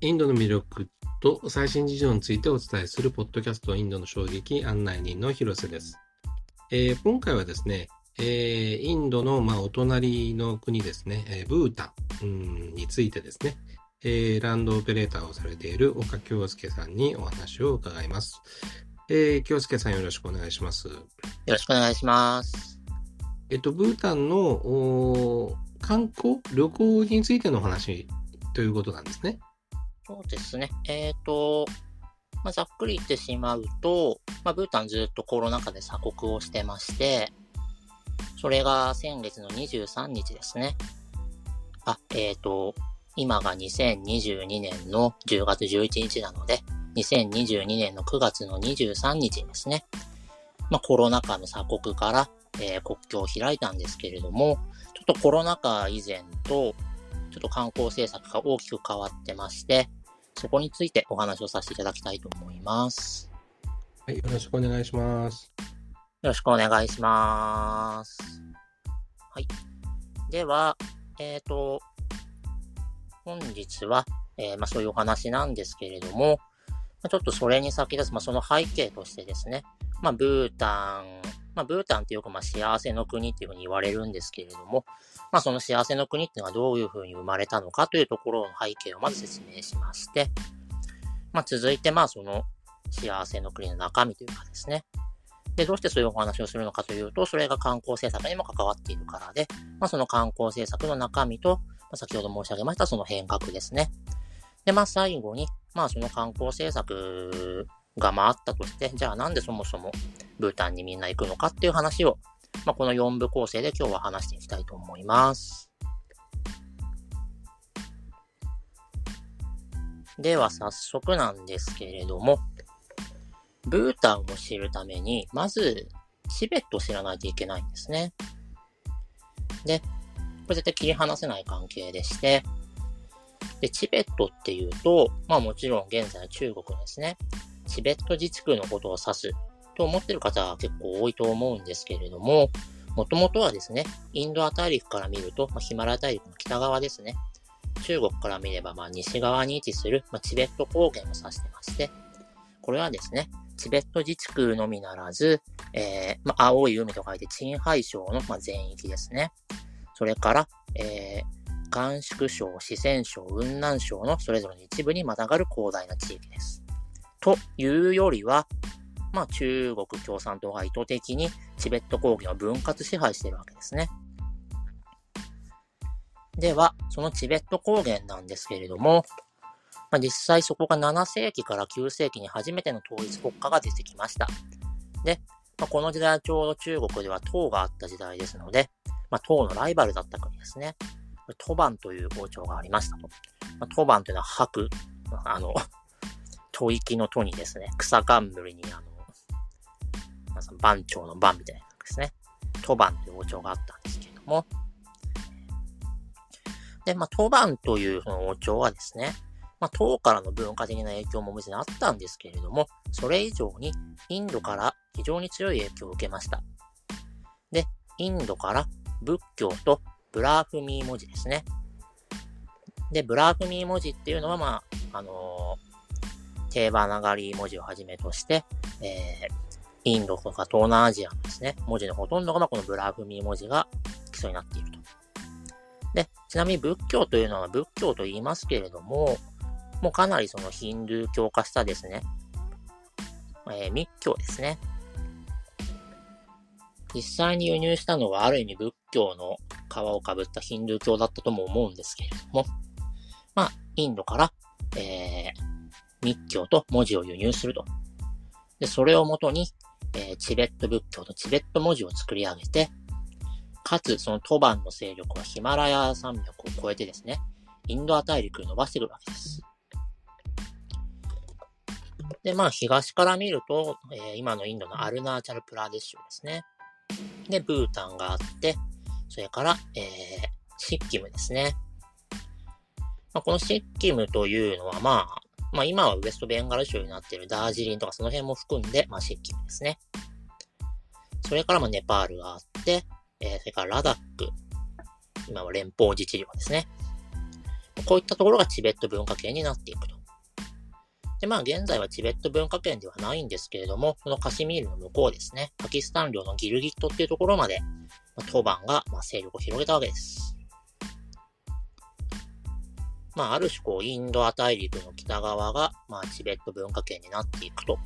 インドの魅力と最新事情についてお伝えするポッドキャストインドの衝撃案内人の広瀬です。えー、今回はですね、えー、インドの、まあ、お隣の国ですね、えー、ブータンについてですね、えー、ランドオペレーターをされている岡京介さんにお話を伺います。えー、京介さんよろしくお願いします。よろしくお願いします。えっと、ブータンの観光、旅行についての話ということなんですね。そうですね。えっ、ー、と、まあ、ざっくり言ってしまうと、まあ、ブータンずっとコロナ禍で鎖国をしてまして、それが先月の23日ですね。あ、えっ、ー、と、今が2022年の10月11日なので、2022年の9月の23日ですね、まあ、コロナ禍の鎖国から、えー、国境を開いたんですけれども、ちょっとコロナ禍以前と、ちょっと観光政策が大きく変わってまして、そこについてお話をさせていただきたいと思います。はい、よろしくお願いします。よろしくお願いします。はい。では、えっ、ー、と、本日は、えー、まあ、そういうお話なんですけれども、まあ、ちょっとそれに先立つ、まあ、その背景としてですね、まあ、ブータン、まあ、ブータンっていうか、まあ、幸せの国っていうふうに言われるんですけれども、まあ、その幸せの国っていうのはどういうふうに生まれたのかというところの背景をまず説明しまして、まあ、続いて、まあ、その幸せの国の中身というかですね、で、どうしてそういうお話をするのかというと、それが観光政策にも関わっているからで、まあ、その観光政策の中身と、まあ、先ほど申し上げましたその変革ですね。で、まあ、最後に、まあ、その観光政策がまああったとして、じゃあなんでそもそもブータンにみんな行くのかっていう話を、まあ、この4部構成で今日は話していきたいと思います。では早速なんですけれども、ブータンを知るために、まず、チベットを知らないといけないんですね。で、これ絶対切り離せない関係でして、で、チベットっていうと、まあもちろん現在中国のですね、チベット自治区のことを指すと思ってる方は結構多いと思うんですけれども、もともとはですね、インドア大陸から見ると、まあ、ヒマラヤ大陸の北側ですね。中国から見れば、まあ、西側に位置する、まあ、チベット高原を指してまして、これはですね、チベット自治区のみならず、えー、まあ、青い海と書いて、チンハイ省の、ま、全域ですね。それから、えー、甘粛省、四川省、雲南省のそれぞれの一部にまたがる広大な地域です。というよりは、まあ、中国共産党が意図的にチベット高原を分割支配しているわけですね。では、そのチベット高原なんですけれども、まあ、実際そこが7世紀から9世紀に初めての統一国家が出てきました。で、まあ、この時代はちょうど中国では唐があった時代ですので、まあ、唐のライバルだった国ですね。トバンという王朝がありましたと。まあ、トバンというのは白、あの、吐息の吐にですね、草冠にあの、まあ、番長の番みたいなですね。トバンという王朝があったんですけれども、で、まあ、トバンというその王朝はですね、まあ、唐からの文化的な影響ももちろんあったんですけれども、それ以上にインドから非常に強い影響を受けました。で、インドから仏教とブラーフミー文字ですね。で、ブラーフミー文字っていうのは、まあ、あのー、デーヴァナーガリー文字をはじめとして、えー、インドとか東南アジアのですね、文字のほとんどが、ま、このブラーフミー文字が基礎になっていると。で、ちなみに仏教というのは仏教と言いますけれども、もうかなりそのヒンドゥー教化したですね、えー、密教ですね。実際に輸入したのはある意味仏教の皮をかぶったヒンドゥー教だったとも思うんですけれども、まあ、インドから、えー、密教と文字を輸入すると。で、それをもとに、えー、チベット仏教とチベット文字を作り上げて、かつそのトバンの勢力はヒマラヤ山脈を越えてですね、インドア大陸に伸ばしてくるわけです。で、まあ、東から見ると、えー、今のインドのアルナーチャルプラデシュですね。で、ブータンがあって、それから、えー、シッキムですね。まあ、このシッキムというのは、まあ、まあ今はウエストベンガル州になっているダージリンとかその辺も含んで、まあシッキムですね。それからまあネパールがあって、えー、それからラダック。今は連邦自治領ですね。こういったところがチベット文化圏になっていくと。で、まあ現在はチベット文化圏ではないんですけれども、そのカシミールの向こうですね、パキスタン領のギルギットっていうところまで、まあ、トバンがま勢力を広げたわけです。まあある種こうインドア大陸の北側が、まあチベット文化圏になっていくと。ま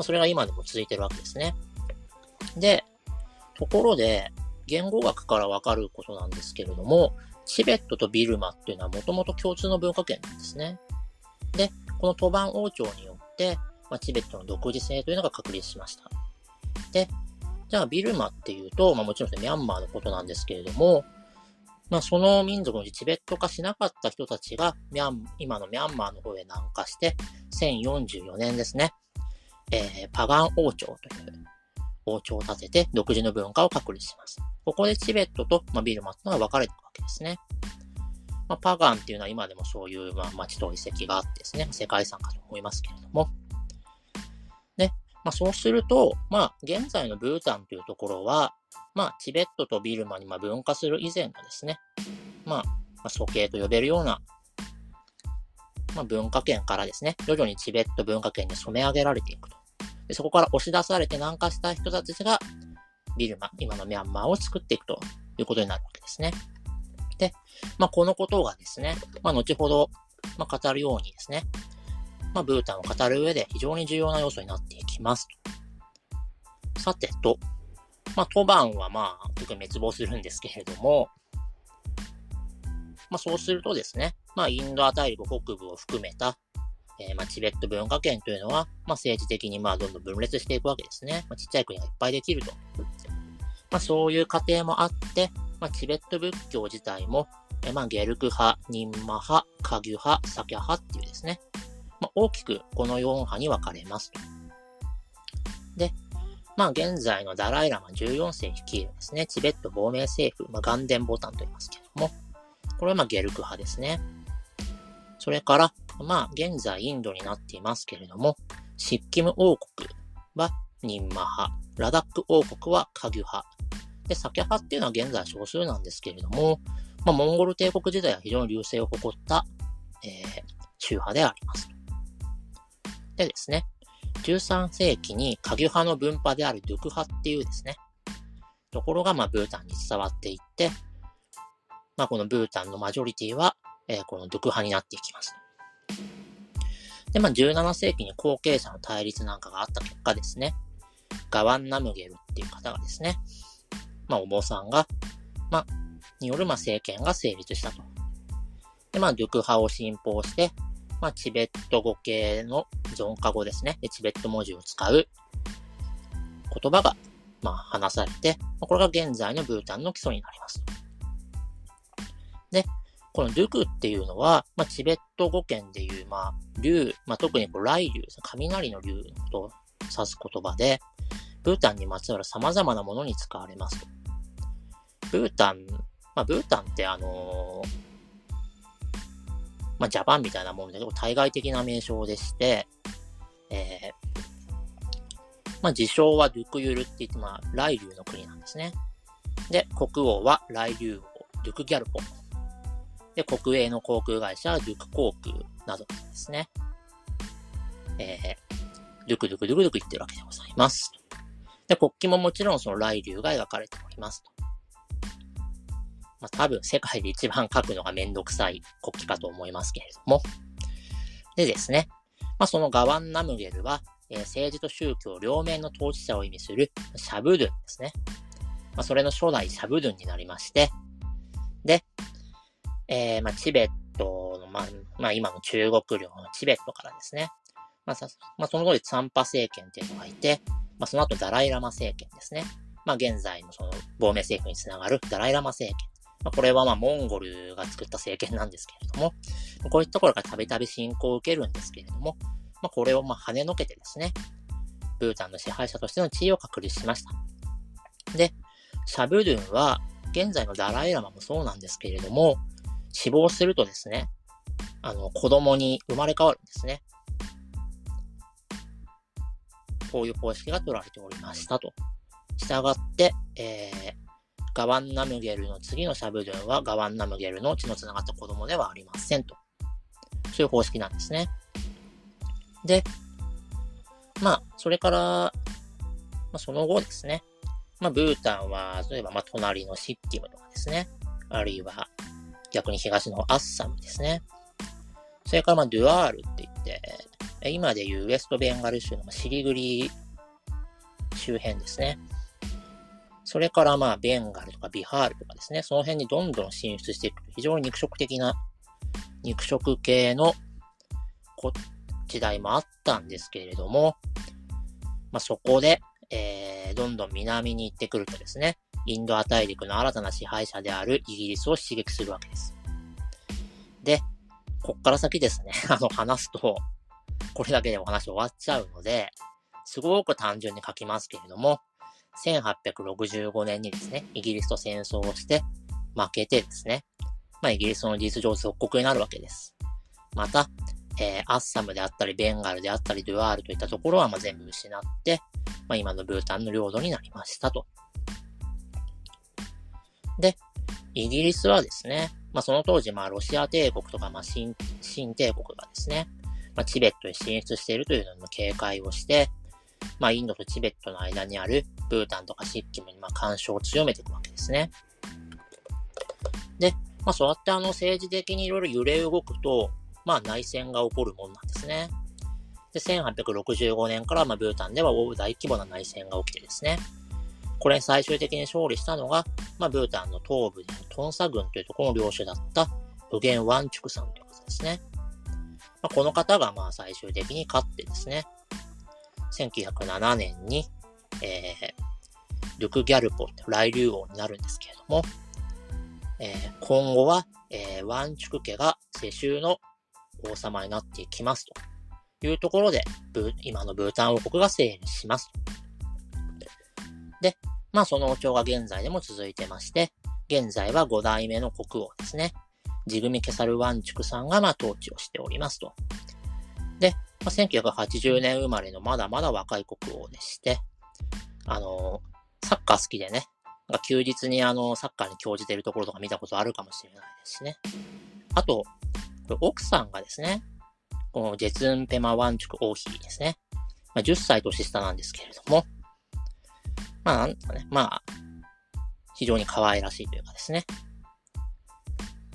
あそれが今でも続いてるわけですね。で、ところで、言語学からわかることなんですけれども、チベットとビルマっていうのはもともと共通の文化圏なんですね。で、このトバン王朝によって、まあ、チベットの独自性というのが確立しました。で、じゃあビルマっていうと、まあもちろんミャンマーのことなんですけれども、まあその民族のチベット化しなかった人たちが、ミャン、今のミャンマーの方へ南下して、1044年ですね、えー、パガン王朝という王朝を建てて独自の文化を確立します。ここでチベットと、まあ、ビルマっていうのが分かれていくわけですね。まあ、パガンっていうのは今でもそういう、まあ、町と遺跡があってですね、世界遺産かと思いますけれども。で、まあ、そうすると、まあ、現在のブータンというところは、まあ、チベットとビルマにま分化する以前のですね、まあ、まあ、鼠径と呼べるような、まあ、文化圏からですね、徐々にチベット文化圏に染め上げられていくと。でそこから押し出されて南下した人たちが、ビルマ、今のミャンマーを作っていくということになるわけですね。で、まあ、このことがですね、まあ、後ほど、まあ、語るようにですね、まあ、ブータンを語る上で非常に重要な要素になっていきますと。さてと、まあ、トバンはまあ、結構滅亡するんですけれども、まあ、そうするとですね、まあ、インドア大陸北部を含めた、えー、まあ、チベット文化圏というのは、まあ、政治的にまあ、どんどん分裂していくわけですね。まあ、ちっちゃい国がいっぱいできると。まあ、そういう過程もあって、まあ、チベット仏教自体も、えまあ、ゲルク派、ニンマ派、カギュ派、サキャ派っていうですね、まあ、大きくこの4派に分かれますと。で、まあ、現在のダライラマ14世率いるですね、チベット亡命政府、まあ、ガンデンボタンと言いますけども、これはまあゲルク派ですね。それから、まあ、現在インドになっていますけれども、シッキム王国はニンマ派、ラダック王国はカギュ派、で、サキャ派っていうのは現在少数なんですけれども、まあ、モンゴル帝国時代は非常に流星を誇った、えー、宗派であります。でですね、13世紀にカギュ派の分派であるドゥク派っていうですね、ところが、まあ、ブータンに伝わっていって、まあ、このブータンのマジョリティは、えー、このドゥク派になっていきます。で、まあ、17世紀に後継者の対立なんかがあった結果ですね、ガワンナムゲルっていう方がですね、まあ、お坊さんが、まあ、による、まあ、政権が成立したと。で、まあ、ドゥク派を信奉して、まあ、チベット語系の zon 化語ですね。で、チベット文字を使う言葉が、まあ、話されて、まこれが現在のブータンの基礎になります。で、このドゥクっていうのは、まあ、チベット語圏でいう、まあ、竜、まあ、特にこう雷竜、雷の竜と指す言葉で、ブータンにまつわる様々なものに使われます。ブータン、まあ、ブータンってあのー、まあ、ジャパンみたいなもので、対外的な名称でして、えー、まあ、自称はドゥクユルって言って、まあ、雷竜の国なんですね。で、国王は雷竜王、ドゥクギャルポ。で、国営の航空会社はドゥク航空などですね。えー、ドゥクドゥクドゥクドゥク言ってるわけでございます。で、国旗ももちろんその雷竜が描かれておりますと。まあ、多分世界で一番書くのがめんどくさい国旗かと思いますけれども。でですね、まあ、そのガワンナムゲルは、えー、政治と宗教両面の統治者を意味するシャブドゥンですね。まあ、それの初代シャブドゥンになりまして、で、えー、まあ、チベットの、まあ、まあ、今の中国領のチベットからですね、まあ、さまあ、その後でツァンパ政権っていうのがいて、まあ、その後ダライラマ政権ですね。まあ、現在のその亡命政府につながるダライラマ政権。まあ、これはまあ、モンゴルが作った政権なんですけれども、こういったところからたびたび侵攻を受けるんですけれども、まあ、これをまあ、跳ねのけてですね、ブータンの支配者としての地位を確立しました。で、シャブドゥンは、現在のダライラマもそうなんですけれども、死亡するとですね、あの、子供に生まれ変わるんですね。こういう方式が取られておりましたと。従って、えー、ガワンナムゲルの次のシャブドゥンはガワンナムゲルの血のつながった子供ではありませんと。そういう方式なんですね。で、まあ、それから、まあ、その後ですね。まあ、ブータンは、例えば、まあ、隣のシッキムとかですね。あるいは、逆に東のアッサムですね。それから、まあ、ドゥアールって言って、今でいうウエストベンガル州のシリグリ周辺ですね。それからまあ、ベンガルとかビハールとかですね、その辺にどんどん進出していく非常に肉食的な、肉食系の時代もあったんですけれども、まあ、そこで、えー、どんどん南に行ってくるとですね、インドア大陸の新たな支配者であるイギリスを刺激するわけです。で、こっから先ですね、あの、話すと、これだけでお話終わっちゃうので、すごく単純に書きますけれども、1865年にですね、イギリスと戦争をして負けてですね、まあ、イギリスの事実上属国になるわけです。また、えー、アッサムであったり、ベンガルであったり、ドゥアールといったところはまあ全部失って、まあ、今のブータンの領土になりましたと。で、イギリスはですね、まあ、その当時、まあ、ロシア帝国とか、まあ、新、新帝国がですね、まあ、チベットに進出しているというのの警戒をして、まあ、インドとチベットの間にあるブータンとかシッキムに、まあ、干渉を強めていくわけですね。で、まあ、そうやってあの、政治的にいろいろ揺れ動くと、まあ、内戦が起こるもんなんですね。で、1865年から、まあ、ブータンでは大規模な内戦が起きてですね。これに最終的に勝利したのが、まあ、ブータンの東部にトンサ軍というところの領主だったウゲン・ワンチュクさんという方ですね。まあ、この方が、まあ、最終的に勝ってですね、1907年に、えー、ルク・ギャルポって来竜王になるんですけれども、えー、今後は、えー、ワンチュク家が世襲の王様になっていきますというところで、今のブータン王国が成立します。で、まあその王朝が現在でも続いてまして、現在は5代目の国王ですね。ジグミ・ケサル・ワンチュクさんがまあ統治をしておりますと。で、まあ、1980年生まれのまだまだ若い国王でして、あの、サッカー好きでね、休日にあの、サッカーに興じてるところとか見たことあるかもしれないですね。あと、奥さんがですね、このジェツン・ペマ・ワンチュク王妃ですね。まあ、10歳年下なんですけれども、まあ、なんかね、まあ、非常に可愛らしいというかですね。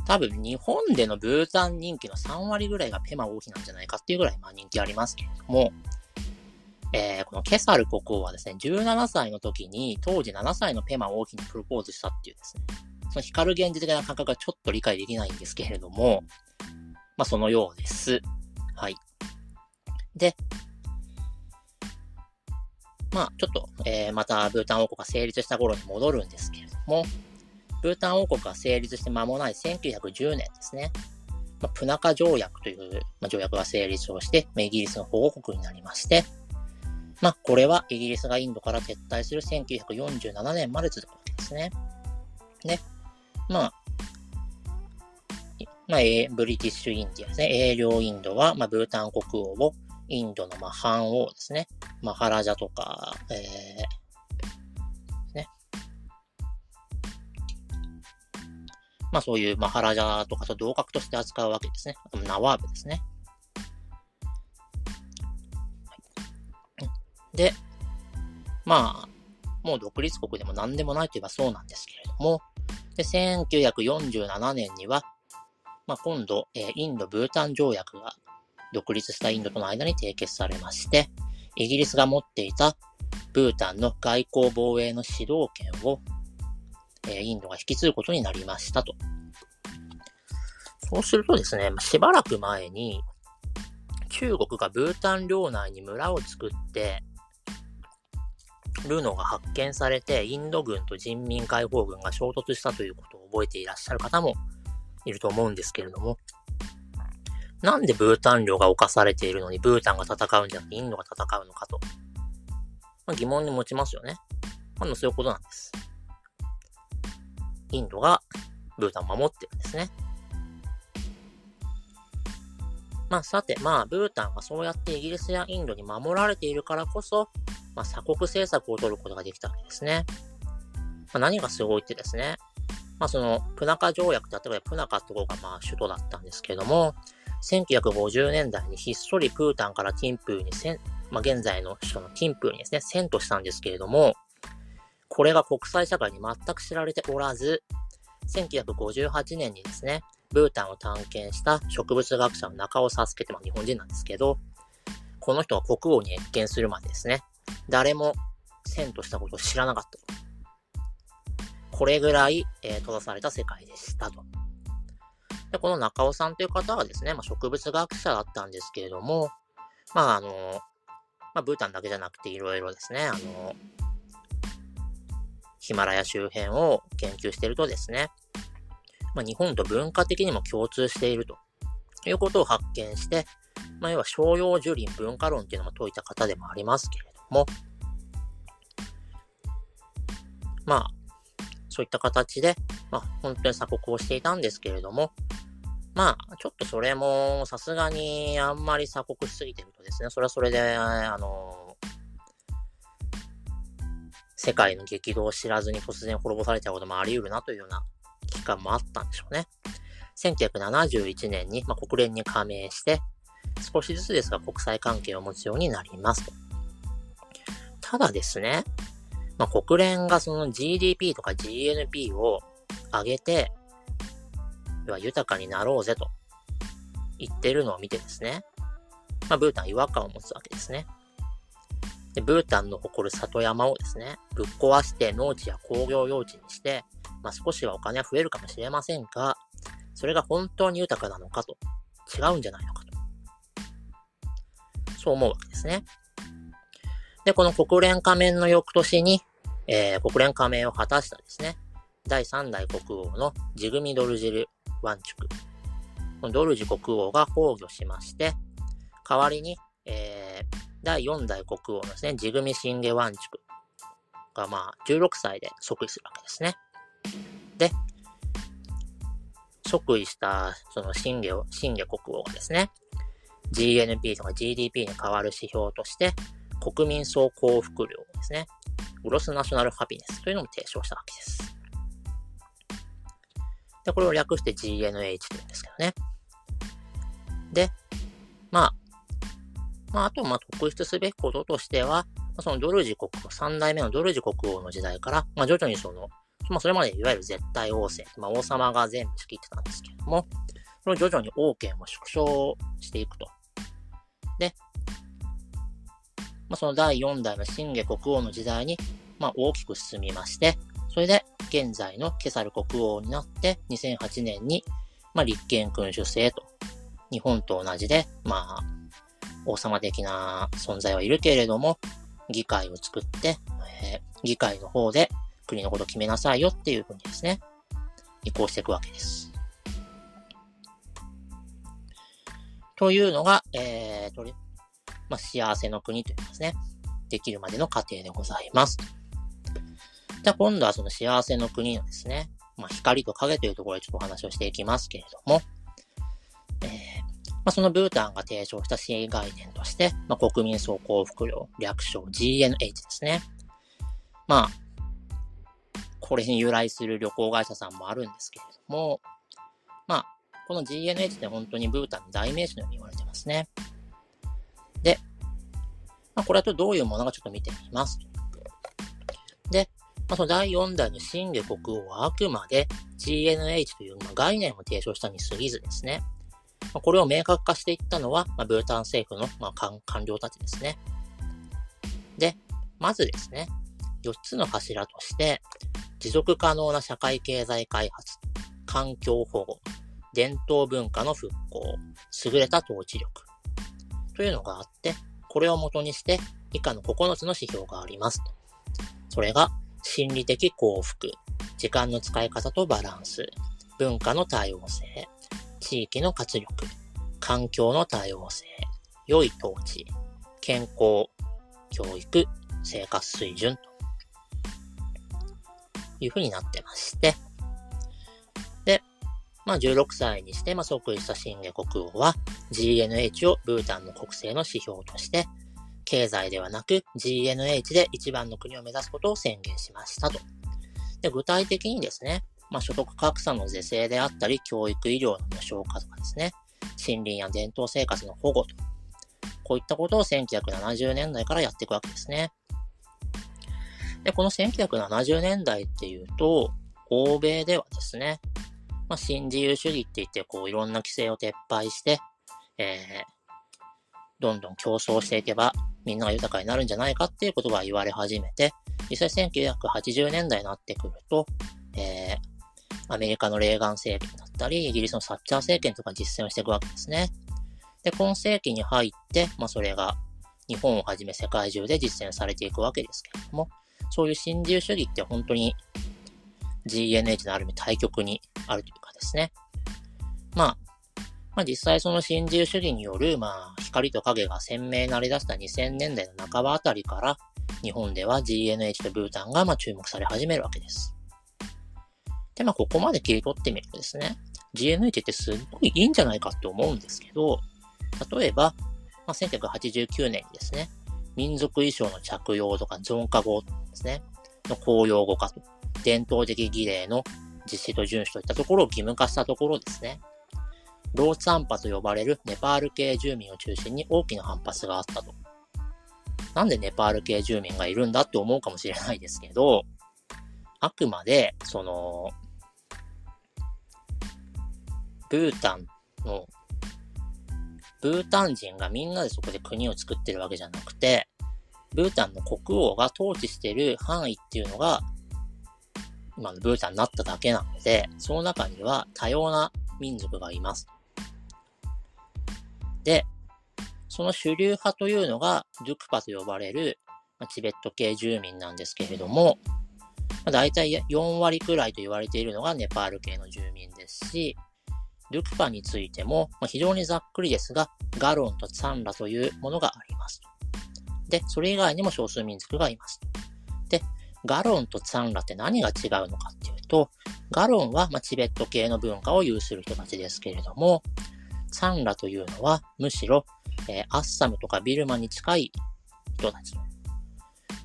多分日本でのブータン人気の3割ぐらいがペマ王妃なんじゃないかっていうぐらいまあ人気ありますけれども、えー、このケサル国王はですね、17歳の時に当時7歳のペマ王妃にプロポーズしたっていうですね、その光る現実的な感覚がちょっと理解できないんですけれども、まあそのようです。はい。で、まあちょっと、えー、またブータン王国が成立した頃に戻るんですけれども、ブータン王国が成立して間もない1910年ですね。まあ、プナカ条約という、まあ、条約が成立をして、まあ、イギリスの保護国になりまして、まあ、これはイギリスがインドから撤退する1947年まで続くわけですね。ね。まあ、まあ、ブリティッシュインディアですね。英領インドは、まあ、ブータン国王をインドの、まあ、藩王ですね。まあ、ハラジャとか、えー、まあそういうマハラジャとかと同格として扱うわけですね。ナワーブですね。で、まあ、もう独立国でも何でもないといえばそうなんですけれども、で、1947年には、まあ今度、えー、インド・ブータン条約が独立したインドとの間に締結されまして、イギリスが持っていたブータンの外交防衛の指導権をえインドが引き継ぐことになりましたと。そうするとですね、しばらく前に、中国がブータン領内に村を作ってるのが発見されて、インド軍と人民解放軍が衝突したということを覚えていらっしゃる方もいると思うんですけれども、なんでブータン領が侵されているのにブータンが戦うんじゃなくてインドが戦うのかと、まあ、疑問に持ちますよね。まあ、そういうことなんです。インドがブータンを守ってるんですね。まあさて、まあブータンがそうやってイギリスやインドに守られているからこそ、まあ鎖国政策を取ることができたわけですね。まあ、何がすごいってですね、まあその、プナカ条約って例えばプナカってとこがまあ首都だったんですけれども、1950年代にひっそりプータンからティンプーにせん、まあ現在の首都のティンプーにですね、遷都したんですけれども、これが国際社会に全く知られておらず、1958年にですね、ブータンを探検した植物学者の中尾佐助ってまあ日本人なんですけど、この人が国王に謁見するまでですね、誰も遷都したことを知らなかった。これぐらい、えー、閉ざされた世界でしたと。で、この中尾さんという方はですね、まあ、植物学者だったんですけれども、まあ、あの、まあ、ブータンだけじゃなくていろいろですね、あの、ヒマラヤ周辺を研究しているとですね、まあ、日本と文化的にも共通しているということを発見して、まあ、要は商用樹林文化論っていうのも説いた方でもありますけれども、まあ、そういった形で、まあ、本当に鎖国をしていたんですけれども、まあ、ちょっとそれも、さすがにあんまり鎖国しすぎてるとですね、それはそれで、あの、世界の激動を知らずに突然滅ぼされちゃうこともあり得るなというような期間もあったんでしょうね。1971年に、まあ、国連に加盟して、少しずつですが国際関係を持つようになりますと。ただですね、まあ、国連がその GDP とか GNP を上げて、要は豊かになろうぜと言ってるのを見てですね、まあ、ブータン違和感を持つわけですね。で、ブータンの誇る里山をですね、ぶっ壊して農地や工業用地にして、まあ、少しはお金は増えるかもしれませんが、それが本当に豊かなのかと、違うんじゃないのかと。そう思うわけですね。で、この国連加盟の翌年に、えー、国連加盟を果たしたですね、第3代国王のジグミ・ドルジル・ワンチュク。このドルジ国王が崩御しまして、代わりに、えー、第4代国王のですね、ジグミ・シンゲ・ワンチュクが、まあ、16歳で即位するわけですね。で、即位した、そのシンゲ、シンゲ国王がですね、GNP とか GDP に変わる指標として、国民総幸福量ですね。グロスナショナルハピネスというのも提唱したわけです。で、これを略して GNH というんですけどね。で、まあ、まあ、あと、まあ、特筆すべきこととしては、そのドルジ国王、三代目のドルジ国王の時代から、まあ、徐々にその、まあ、それまでいわゆる絶対王政、まあ、王様が全部仕切ってたんですけども、その徐々に王権を縮小していくと。で、まあ、その第4代の新下国王の時代に、まあ、大きく進みまして、それで現在のケサル国王になって2008年に、まあ、立憲君主制と、日本と同じで、まあ、王様的な存在はいるけれども、議会を作って、えー、議会の方で国のことを決めなさいよっていうふうにですね、移行していくわけです。というのが、えー、とまあ、幸せの国というですね、できるまでの過程でございます。じゃあ今度はその幸せの国のですね、まあ、光と影というところでちょっとお話をしていきますけれども、まあ、そのブータンが提唱した新概念として、まあ、国民総幸福量、略称 GNH ですね。まあ、これに由来する旅行会社さんもあるんですけれども、まあ、この GNH って本当にブータンの代名詞のように言われてますね。で、まあ、これはとどういうものかちょっと見てみます。で、まあ、その第4代の新下国王はあくまで GNH という、概念を提唱したに過ぎずですね、ま、これを明確化していったのは、ま、ブータン政府の、ま、官僚たちですね。で、まずですね、4つの柱として、持続可能な社会経済開発、環境保護、伝統文化の復興、優れた統治力、というのがあって、これを元にして以下の9つの指標があります。それが、心理的幸福、時間の使い方とバランス、文化の多様性、地域の活力、環境の多様性、良い統治、健康、教育、生活水準というふうになってまして、でまあ、16歳にして、まあ、即位した新下国王は GNH をブータンの国政の指標として、経済ではなく GNH で一番の国を目指すことを宣言しましたと。で、具体的にですね、まあ、所得格差の是正であったり、教育医療の無償化とかですね、森林や伝統生活の保護と、こういったことを1970年代からやっていくわけですね。で、この1970年代っていうと、欧米ではですね、まあ、新自由主義って言って、こう、いろんな規制を撤廃して、えー、どんどん競争していけば、みんなが豊かになるんじゃないかっていうことが言われ始めて、実際1980年代になってくると、えー、アメリカのレーガン政権だったり、イギリスのサッチャー政権とか実践をしていくわけですね。で、今世紀に入って、まあそれが日本をはじめ世界中で実践されていくわけですけれども、そういう新自由主義って本当に GNH のある意味対極にあるというかですね。まあ、まあ実際その新自由主義による、まあ光と影が鮮明になりだした2000年代の半ばあたりから、日本では GNH とブータンがま注目され始めるわけです。で、まあ、ここまで切り取ってみるとですね、GNH ってすっごいいいんじゃないかって思うんですけど、例えば、まあ、1989年にですね、民族衣装の着用とか zon 化語ですね、の公用語化と、伝統的儀礼の実施と遵守といったところを義務化したところですね、ローツアンパと呼ばれるネパール系住民を中心に大きな反発があったと。なんでネパール系住民がいるんだって思うかもしれないですけど、あくまで、その、ブータンの、ブータン人がみんなでそこで国を作ってるわけじゃなくて、ブータンの国王が統治してる範囲っていうのが、今のブータンになっただけなので、その中には多様な民族がいます。で、その主流派というのが、ドゥクパと呼ばれる、まチベット系住民なんですけれども、まあ、大体4割くらいと言われているのがネパール系の住民ですし、ルクパについても、まあ、非常にざっくりですが、ガロンとツァンラというものがあります。で、それ以外にも少数民族がいます。で、ガロンとツァンラって何が違うのかっていうと、ガロンは、まチベット系の文化を有する人たちですけれども、ツァンラというのは、むしろ、えー、アッサムとかビルマに近い人たち。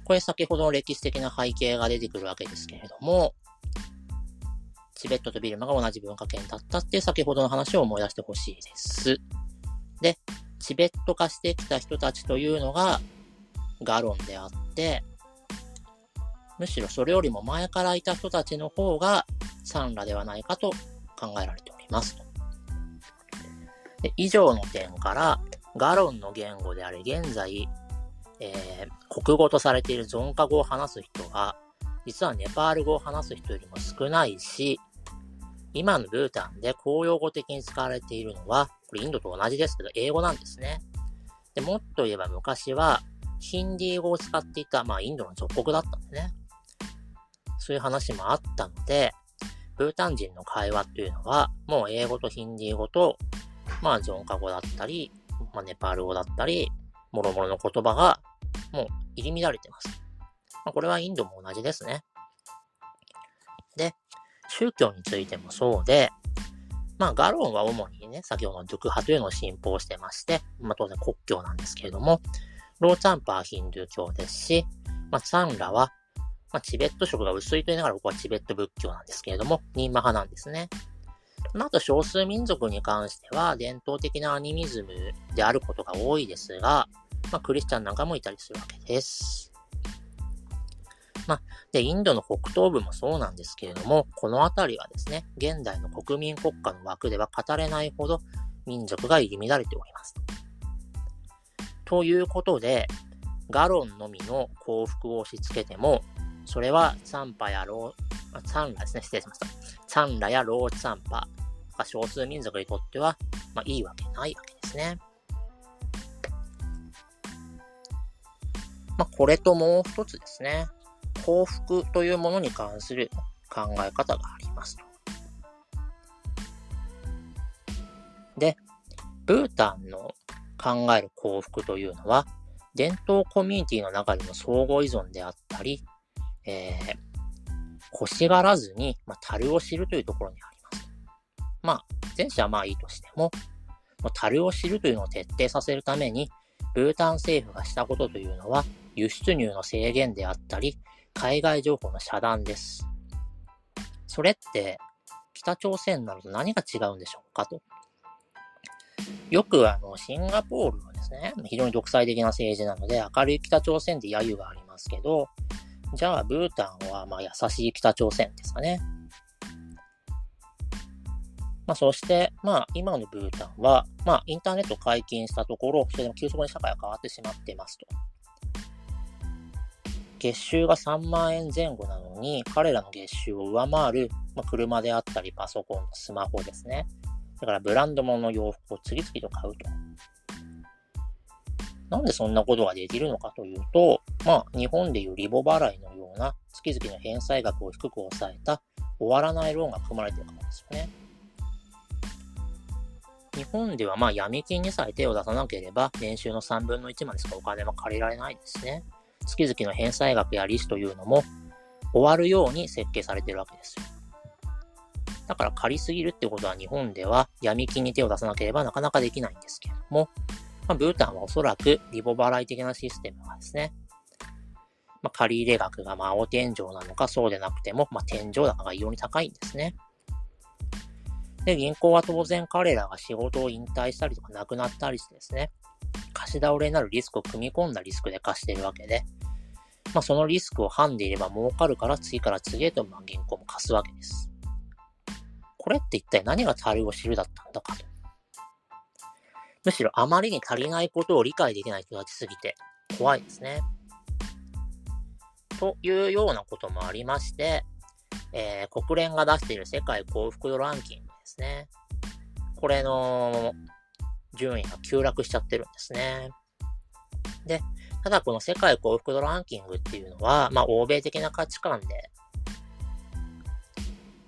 これ先ほどの歴史的な背景が出てくるわけですけれども、チベットとビルマが同じ文化圏だったって先ほどの話を思い出してほしいです。で、チベット化してきた人たちというのがガロンであって、むしろそれよりも前からいた人たちの方がサンラではないかと考えられております。で以上の点から、ガロンの言語であり、現在、えー、国語とされているゾンカ語を話す人が、実はネパール語を話す人よりも少ないし、今のブータンで公用語的に使われているのは、これインドと同じですけど、英語なんですね。で、もっと言えば昔は、ヒンディー語を使っていた、まあインドの属国だったんでね。そういう話もあったので、ブータン人の会話っていうのは、もう英語とヒンディー語と、まあゾンカ語だったり、まあネパール語だったり、もろもろの言葉が、もう入り乱れてます。ま、これはインドも同じですね。で、宗教についてもそうで、まあ、ガロンは主にね、先ほどのドゥク派というのを信奉してまして、まあ、当然国教なんですけれども、ローチャンパーヒンドゥー教ですし、まあ、サンラは、まあ、チベット色が薄いと言いながら、ここはチベット仏教なんですけれども、ニンマ派なんですね。まあ、あと少数民族に関しては、伝統的なアニミズムであることが多いですが、まあ、クリスチャンなんかもいたりするわけです。まあ、で、インドの北東部もそうなんですけれども、この辺りはですね、現代の国民国家の枠では語れないほど民族が入り乱れております。ということで、ガロンのみの幸福を押し付けても、それはツァンパやロー、ツァンラですね、失礼しました。ツァンラやローツァンパが少数民族にとっては、まあいいわけないわけですね。まあこれともう一つですね。幸福というものに関する考え方がありますと。で、ブータンの考える幸福というのは、伝統コミュニティの中での相互依存であったり、えー、欲しがらずに、まあ、樽を知るというところにあります。まあ、前者はまあいいとしても、まあ、樽を知るというのを徹底させるために、ブータン政府がしたことというのは、輸出入の制限であったり、海外情報の遮断です。それって北朝鮮なると何が違うんでしょうかと。よくあの、シンガポールはですね、非常に独裁的な政治なので、明るい北朝鮮って揶揄がありますけど、じゃあ、ブータンは、まあ、優しい北朝鮮ですかね。まあ、そして、まあ、今のブータンは、まあ、インターネット解禁したところ、それでも急速に社会が変わってしまっていますと。月収が3万円前後なのに、彼らの月収を上回る、まあ、車であったり、パソコン、スマホですね。だからブランド物の洋服を次々と買うと。なんでそんなことができるのかというと、まあ、日本でいうリボ払いのような月々の返済額を低く抑えた終わらないローンが組まれているからですよね。日本ではまあ闇金にさえ手を出さなければ年収の3分の1までしかお金は借りられないですね。月々の返済額や利子というのも終わるように設計されているわけですよ。だから借りすぎるってことは日本では闇金に手を出さなければなかなかできないんですけれども、まあ、ブータンはおそらくリボ払い的なシステムがですね、まあ、借入額がまあ青天井なのかそうでなくても、まあ、天井高が異様に高いんですね。で、銀行は当然彼らが仕事を引退したりとか亡くなったりしてですね、貸し倒れになるリスクを組み込んだリスクで貸しているわけで、まあ、そのリスクをハンでいれば儲かるから次から次へとまあ銀行も貸すわけです。これって一体何が樽を知るだったんだかと。むしろあまりに足りないことを理解できない人たちすぎて怖いですね。というようなこともありまして、えー、国連が出している世界幸福度ランキングですね。これの順位が急落しちゃってるんですね。で、ただこの世界幸福度ランキングっていうのは、まあ欧米的な価値観で、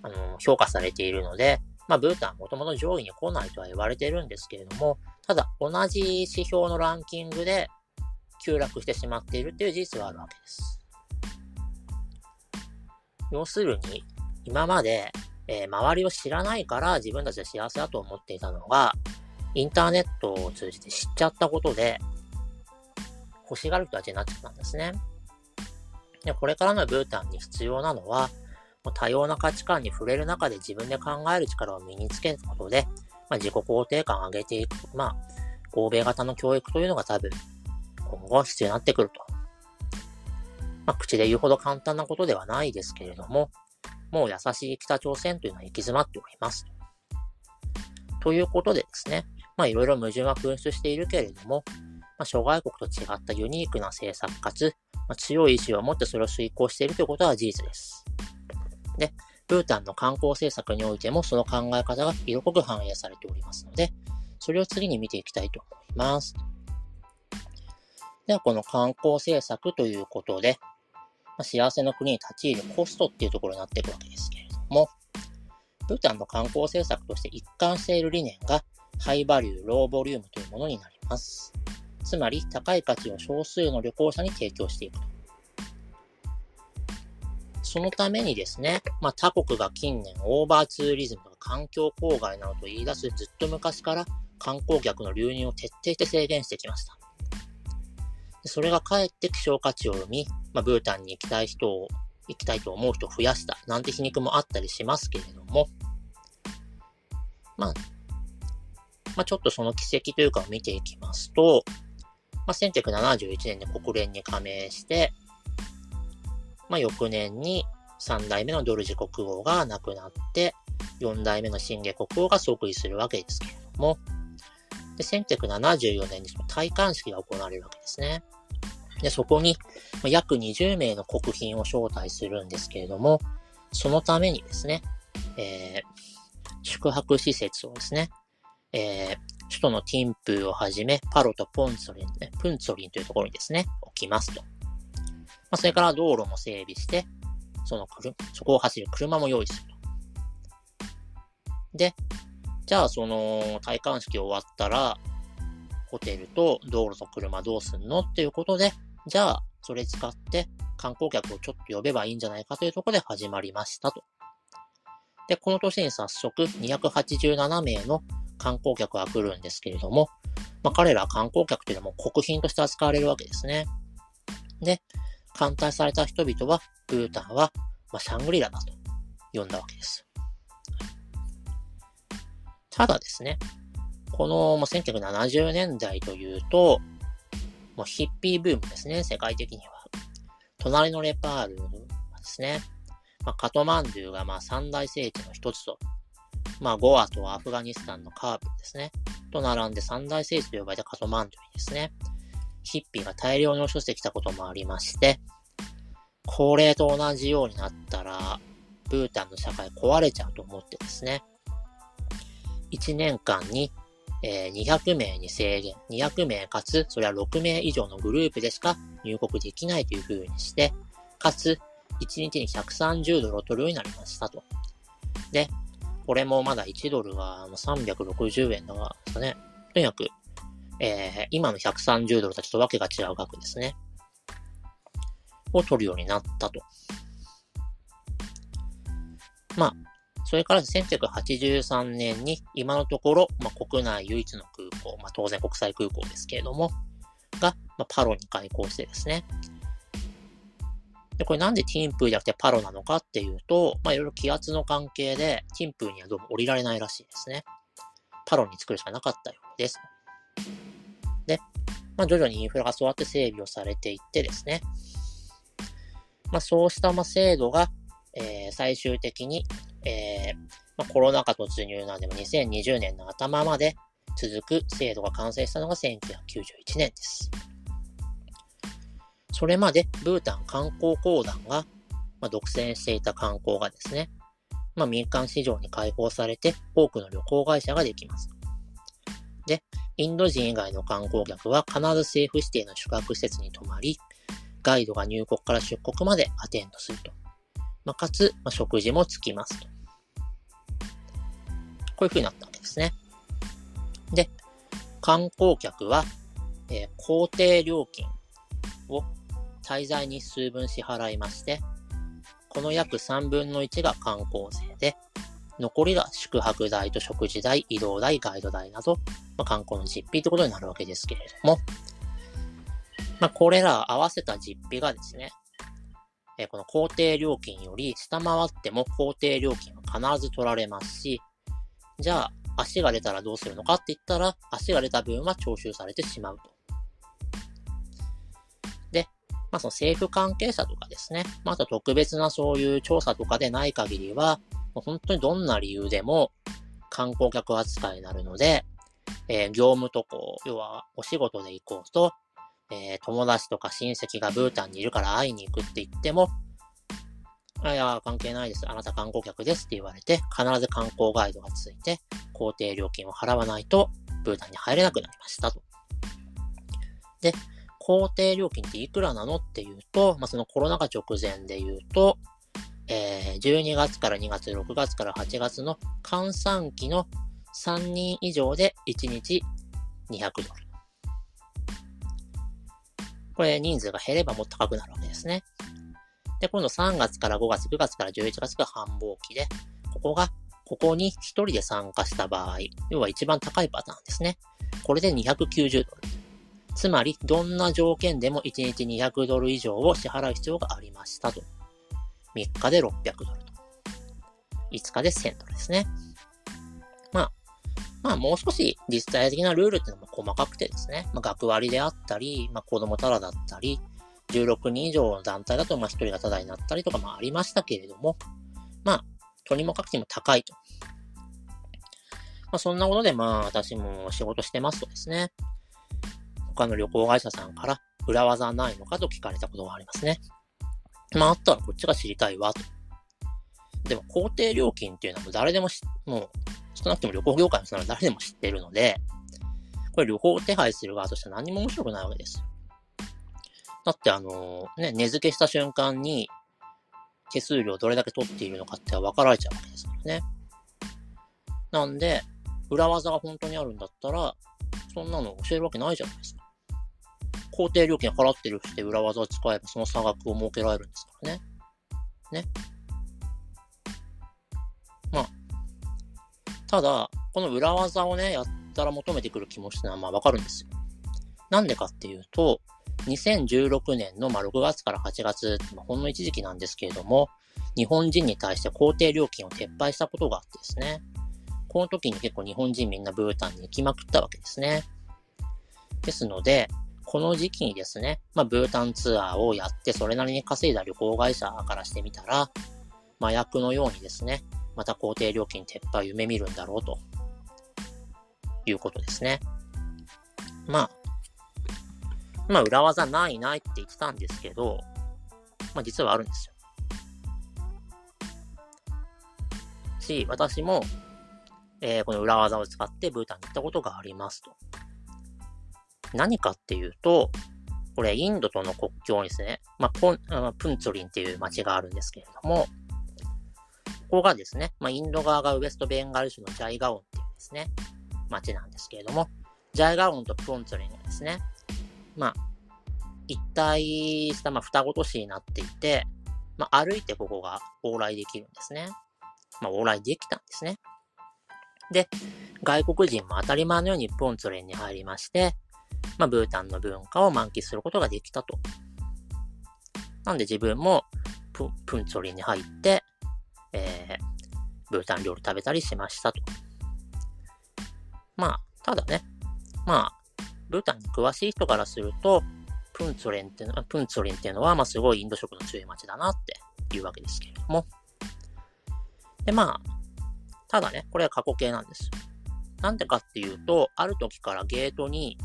あの、評価されているので、まあブータンもともと上位に来ないとは言われてるんですけれども、ただ同じ指標のランキングで急落してしまっているっていう事実があるわけです。要するに、今までえー、周りを知らないから自分たちは幸せだと思っていたのが、インターネットを通じて知っちゃったことで、欲しがる人たちになっちゃったんですね。でこれからのブータンに必要なのは、多様な価値観に触れる中で自分で考える力を身につけることで、まあ、自己肯定感を上げていく、まあ、欧米型の教育というのが多分、今後必要になってくると。まあ、口で言うほど簡単なことではないですけれども、もう優しい北朝鮮というのは行き詰まっております。ということでですね、まあいろいろ矛盾は噴出しているけれども、まあ、諸外国と違ったユニークな政策かつ、まあ、強い意志を持ってそれを遂行しているということは事実です。で、ブータンの観光政策においてもその考え方が色濃く反映されておりますので、それを次に見ていきたいと思います。では、この観光政策ということで、まあ、幸せの国に立ち入るコストっていうところになっていくわけですけれども、ブータンの観光政策として一貫している理念が、ハイバリュー、ローボリュームというものになります。つまり、高い価値を少数の旅行者に提供していくと。そのためにですね、まあ、他国が近年オーバーツーリズムとか環境公害などと言い出すずっと昔から観光客の流入を徹底して制限してきました。それがかえって希少価値を生み、まあ、ブータンに行きたい人を、行きたいと思う人を増やした、なんて皮肉もあったりしますけれども、まあ、まあ、ちょっとその奇跡というかを見ていきますと、まあ、1971年で国連に加盟して、まあ、翌年に3代目のドルジ国王が亡くなって、4代目の新下国王が即位するわけですけれども、で、1974年にその戴冠式が行われるわけですね。で、そこに約20名の国賓を招待するんですけれども、そのためにですね、えー、宿泊施設をですね、えー、首都のティンプーをはじめ、パロとポンツォリン、ね、プンツォリンというところにですね、置きますと。まあ、それから道路も整備して、その車そこを走る車も用意すると。で、じゃあその戴冠式終わったら、ホテルと道路と車どうすんのっていうことで、じゃあそれ使って観光客をちょっと呼べばいいんじゃないかというところで始まりましたと。で、この年に早速287名の観光客が来るんですけれども、まあ、彼ら観光客というのはもう国賓として扱われるわけですね。で、艦隊された人々は、ブータンは、まあ、シャングリラだと呼んだわけです。ただですね、この、ま1970年代というと、もうヒッピーブームですね、世界的には。隣のレパールですね、まあ、カトマンドゥがまあ三大聖地の一つと、まあ、ゴアとアフガニスタンのカーブですね、と並んで三大聖地と呼ばれたカトマンドにですね、ヒッピーが大量に押し寄せてきたこともありまして、これと同じようになったら、ブータンの社会壊れちゃうと思ってですね、1年間にえ、200名に制限、200名かつ、それは6名以上のグループでしか入国できないという風にして、かつ、1日に130ドルを取るようになりましたと。で、これもまだ1ドルが360円だがですね。とにかく、えー、今の130ドルとちとわけが違う額ですね。を取るようになったと。まあ、それから1983年に今のところ、まあ、国内唯一の空港、まあ、当然国際空港ですけれども、が、まあ、パロに開港してですね。で、これなんでティンプーじゃなくてパロなのかっていうと、まあ、いろいろ気圧の関係で、ティンプーにはどうも降りられないらしいですね。パロに作るしかなかったようです。で、まあ、徐々にインフラがそうやって整備をされていってですね。まあ、そうしたま制度が、えー、最終的にえー、まあ、コロナ禍突入なんでも2020年の頭まで続く制度が完成したのが1991年です。それまでブータン観光公団が、まあ、独占していた観光がですね、まあ、民間市場に開放されて多くの旅行会社ができます。で、インド人以外の観光客は必ず政府指定の宿泊施設に泊まり、ガイドが入国から出国までアテンドすると。まあ、かつ、まあ、食事もつきますと。こういう風になったわけですね。で、観光客は、えー、公定料金を滞在日数分支払いまして、この約3分の1が観光税で、残りが宿泊代と食事代、移動代、ガイド代など、まあ、観光の実費ということになるわけですけれども、まあ、これら合わせた実費がですね、えこの公定料金より下回っても公定料金は必ず取られますし、じゃあ、足が出たらどうするのかって言ったら、足が出た分は徴収されてしまうと。まあその政府関係者とかですね、まああと特別なそういう調査とかでない限りは、本当にどんな理由でも観光客扱いになるので、えー、業務とこう、要はお仕事で行こうと、えー、友達とか親戚がブータンにいるから会いに行くって言っても、いや、関係ないです。あなた観光客ですって言われて、必ず観光ガイドがついて、工程料金を払わないと、ブータンに入れなくなりましたと。で、工程料金っていくらなのっていうと、まあ、そのコロナ禍直前で言うと、えー、12月から2月、6月から8月の換算期の3人以上で1日200ドル。これ人数が減ればもっと高くなるわけですね。で、今度3月から5月、9月から11月が繁忙期で、ここが、ここに1人で参加した場合、要は一番高いパターンですね。これで290ドル。つまり、どんな条件でも1日200ドル以上を支払う必要がありましたと。3日で600ドルと。5日で1000ドルですね。まあ、まあもう少し実際的なルールっていうのも細かくてですね、まあ学割であったり、まあ子供たらだったり、16人以上の団体だと、まあ、1人がタダになったりとかもありましたけれども、まあ、とにもかくにも高いと。まあ、そんなことで、まあ、私も仕事してますとですね、他の旅行会社さんから裏技ないのかと聞かれたことがありますね。まあ、あったらこっちが知りたいわ、と。でも、工程料金っていうのはもう誰でもし、もう、少なくとも旅行業界の人なら誰でも知ってるので、これ旅行を手配する側としては何も面白くないわけです。だってあの、ね、値付けした瞬間に、手数料どれだけ取っているのかっては分かられちゃうわけですからね。なんで、裏技が本当にあるんだったら、そんなの教えるわけないじゃないですか。工程料金払ってるして裏技を使えばその差額を設けられるんですからね。ね。まあ、ただ、この裏技をね、やったら求めてくる気持ちってのはまあわかるんですよ。なんでかっていうと、2016年のま6月から8月、ほんの一時期なんですけれども、日本人に対して公定料金を撤廃したことがあってですね。この時に結構日本人みんなブータンに行きまくったわけですね。ですので、この時期にですね、まあ、ブータンツアーをやって、それなりに稼いだ旅行会社からしてみたら、麻薬のようにですね、また公定料金撤廃を夢見るんだろうと、いうことですね。まあ、まあ、裏技ないないって言ってたんですけど、まあ、実はあるんですよ。し、私も、えー、この裏技を使ってブータンに行ったことがありますと。何かっていうと、これ、インドとの国境にですね、まあ、ポン、プンツリンっていう街があるんですけれども、ここがですね、まあ、インド側がウエストベンガル州のジャイガオンっていうですね、街なんですけれども、ジャイガオンとプンツォリンがですね、まあ、一体した、まあ、双子都市になっていて、まあ、歩いてここが往来できるんですね。まあ、往来できたんですね。で、外国人も当たり前のようにプンツォリンに入りまして、まあ、ブータンの文化を満喫することができたと。なんで自分もププンツォリンに入って、えー、ブータン料理食べたりしましたと。まあ、ただね、まあ、ブータンに詳しい人からすると、プンツォレンっていうのは、プンツォリンっていうのは、まあ、すごいインド食の強い街だなっていうわけですけれども。で、まあ、ただね、これは過去形なんです。なんでかっていうと、ある時からゲートに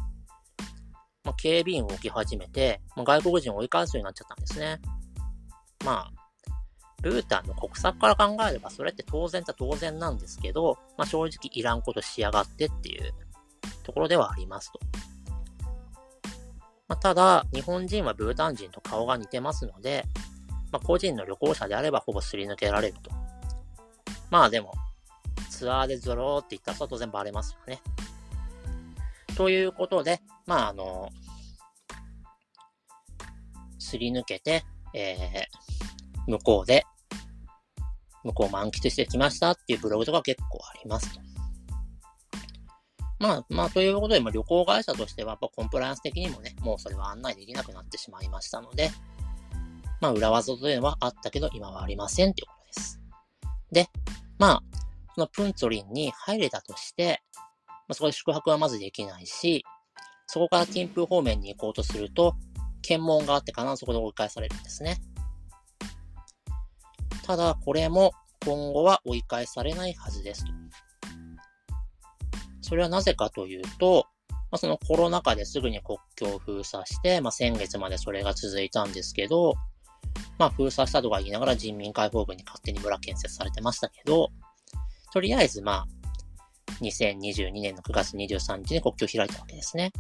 まあ、警備員を置き始めて、まあ、外国人を追い返すようになっちゃったんですね。まあ、ブータンの国策から考えればそれって当然っ当然なんですけど、まあ、正直いらんことしやがってっていうところではありますと。まあ、ただ、日本人はブータン人と顔が似てますので、まあ、個人の旅行者であればほぼすり抜けられると。まあでも、ツアーでゾローって言ったら当然バレますよね。ということで、まあ、あの、すり抜けて、えー、向こうで、向こう満喫してきましたっていうブログとか結構ありますと。まあ、まあ、ということで、まあ、旅行会社としては、やっぱコンプライアンス的にもね、もうそれは案内できなくなってしまいましたので、まあ、裏技というのはあったけど、今はありませんということです。で、まあ、そのプンツォリンに入れたとして、まあ、そこで宿泊はまずできないし、そこからティンプー方面に行こうとすると、検問があって必ずそこで追い返されるんですね。ただ、これも今後は追い返されないはずですと。それはなぜかというと、まあ、そのコロナ禍ですぐに国境を封鎖して、まあ、先月までそれが続いたんですけど、まあ、封鎖したとか言いながら人民解放軍に勝手に村建設されてましたけど、とりあえずまあ、2022年の9月23日に国境を開いたわけですね。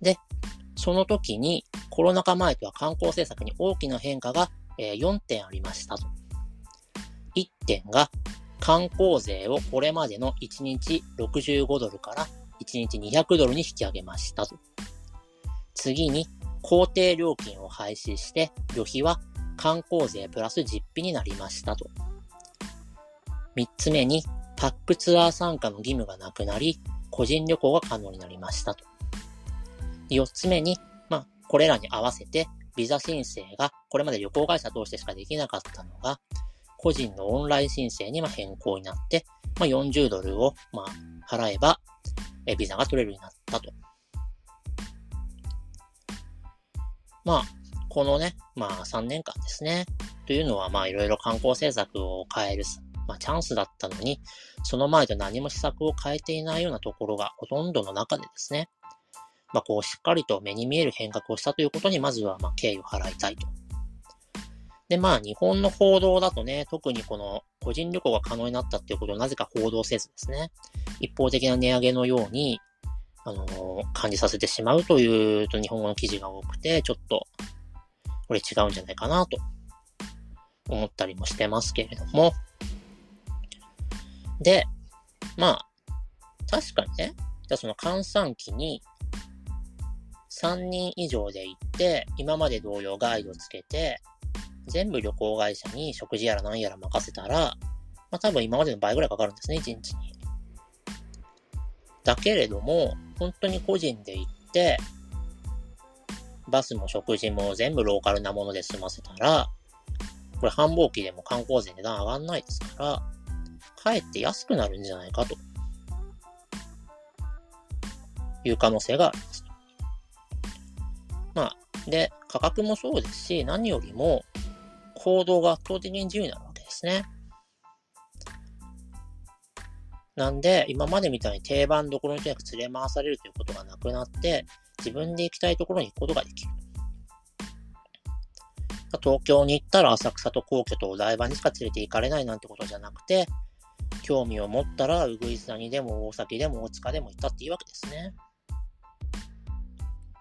で、その時にコロナ禍前とは観光政策に大きな変化が、4点ありましたと。1点が観光税をこれまでの1日65ドルから1日200ドルに引き上げましたと。次に公定料金を廃止して旅費は観光税プラス実費になりましたと。3つ目に、パックツアー参加の義務がなくなり、個人旅行が可能になりましたと。4つ目に、まあ、これらに合わせて、ビザ申請がこれまで旅行会社通してしかできなかったのが、個人のオンライン申請にま変更になって、まあ、40ドルをまあ払えば、えビザが取れるようになったと。まあ、このね、まあ3年間ですね。というのはまあいろいろ観光政策を変えるまあ、チャンスだったのに、その前と何も施策を変えていないようなところがほとんどの中でですね、まあ、こうしっかりと目に見える変革をしたということに、まずはま敬意を払いたいと。で、まあ、日本の報道だとね、特にこの個人旅行が可能になったっていうことをなぜか報道せずですね、一方的な値上げのように、あのー、感じさせてしまうというと日本語の記事が多くて、ちょっと、これ違うんじゃないかなと思ったりもしてますけれども、で、まあ、確かにね、じゃあその閑散期に3人以上で行って、今まで同様ガイドつけて、全部旅行会社に食事やら何やら任せたら、まあ多分今までの倍ぐらいかかるんですね、1日に。だけれども、本当に個人で行って、バスも食事も全部ローカルなもので済ませたら、これ繁忙期でも観光税値段上がんないですから、かえって安くなるんじゃないかという可能性があります。まあ、で、価格もそうですし、何よりも行動が圧倒的に自由になるわけですね。なんで、今までみたいに定番どころにとにかく連れ回されるということがなくなって、自分で行きたいところに行くことができる。東京に行ったら浅草と皇居とお台場にしか連れて行かれないなんてことじゃなくて、興味を持ったら、うぐいす谷でも大崎でも大塚でも行ったっていいわけですね。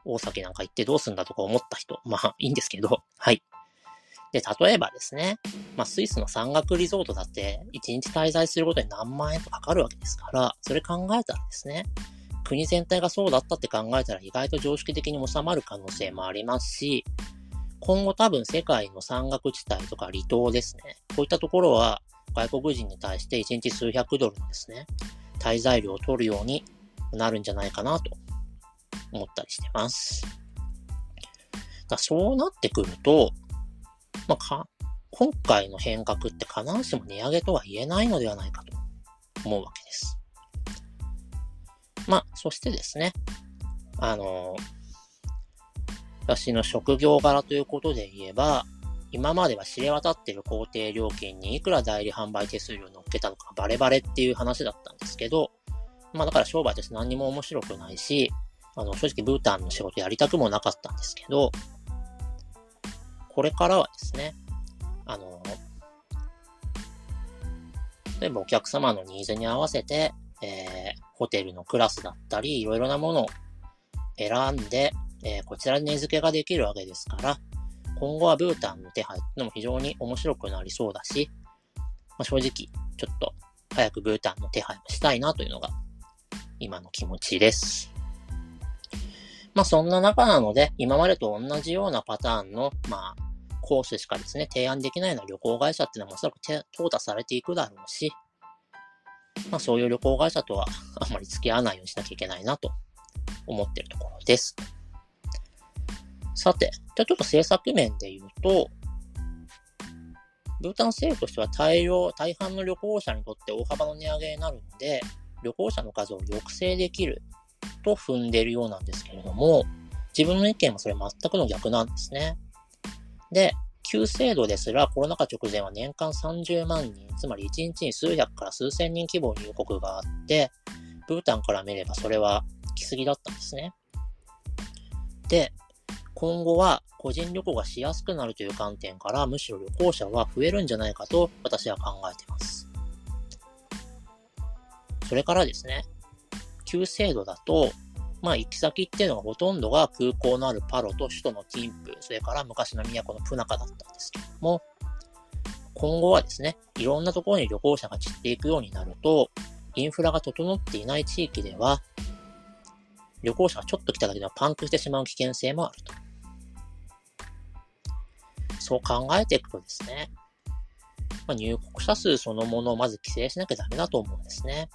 大崎なんか行ってどうすんだとか思った人、まあいいんですけど、はい。で、例えばですね、まあ、スイスの山岳リゾートだって、1日滞在することに何万円とかかるわけですから、それ考えたらですね、国全体がそうだったって考えたら意外と常識的に収まる可能性もありますし、今後多分世界の山岳地帯とか離島ですね、こういったところは外国人に対して1日数百ドルのですね、滞在料を取るようになるんじゃないかなと思ったりしてます。だそうなってくると、まあ、か、今回の変革って必ずしも値上げとは言えないのではないかと思うわけです。まあ、そしてですね、あの私の職業柄ということで言えば、今までは知れ渡ってる工程料金にいくら代理販売手数料乗っけたのかバレバレっていう話だったんですけど、まあだから商売として何にも面白くないし、あの正直ブータンの仕事やりたくもなかったんですけど、これからはですね、あの、例えばお客様のニーズに合わせて、えー、ホテルのクラスだったり、いろいろなものを選んで、えー、こちらに値付けができるわけですから、今後はブータンの手配ってのも非常に面白くなりそうだし、まあ、正直、ちょっと早くブータンの手配もしたいなというのが今の気持ちです。まあそんな中なので、今までと同じようなパターンの、まあ、コースしかですね、提案できないような旅行会社っていうのはおそらく淘汰されていくだろうし、まあそういう旅行会社とはあまり付き合わないようにしなきゃいけないなと思ってるところです。さて、じゃあちょっと政策面で言うと、ブータン政府としては大量、大半の旅行者にとって大幅の値上げになるので、旅行者の数を抑制できると踏んでいるようなんですけれども、自分の意見はそれ全くの逆なんですね。で、旧制度ですらコロナ禍直前は年間30万人、つまり1日に数百から数千人規模入国があって、ブータンから見ればそれは来すぎだったんですね。で、今後は個人旅行がしやすくなるという観点から、むしろ旅行者は増えるんじゃないかと私は考えています。それからですね、旧制度だと、まあ、行き先っていうのはほとんどが空港のあるパロと首都のティンプ、それから昔の都のプナカだったんですけども、今後はですね、いろんなところに旅行者が散っていくようになると、インフラが整っていない地域では、旅行者がちょっと来ただけではパンクしてしまう危険性もあると。そう考えていくとですね、まあ、入国者数そのものをまず規制しなきゃダメだと思うんですね。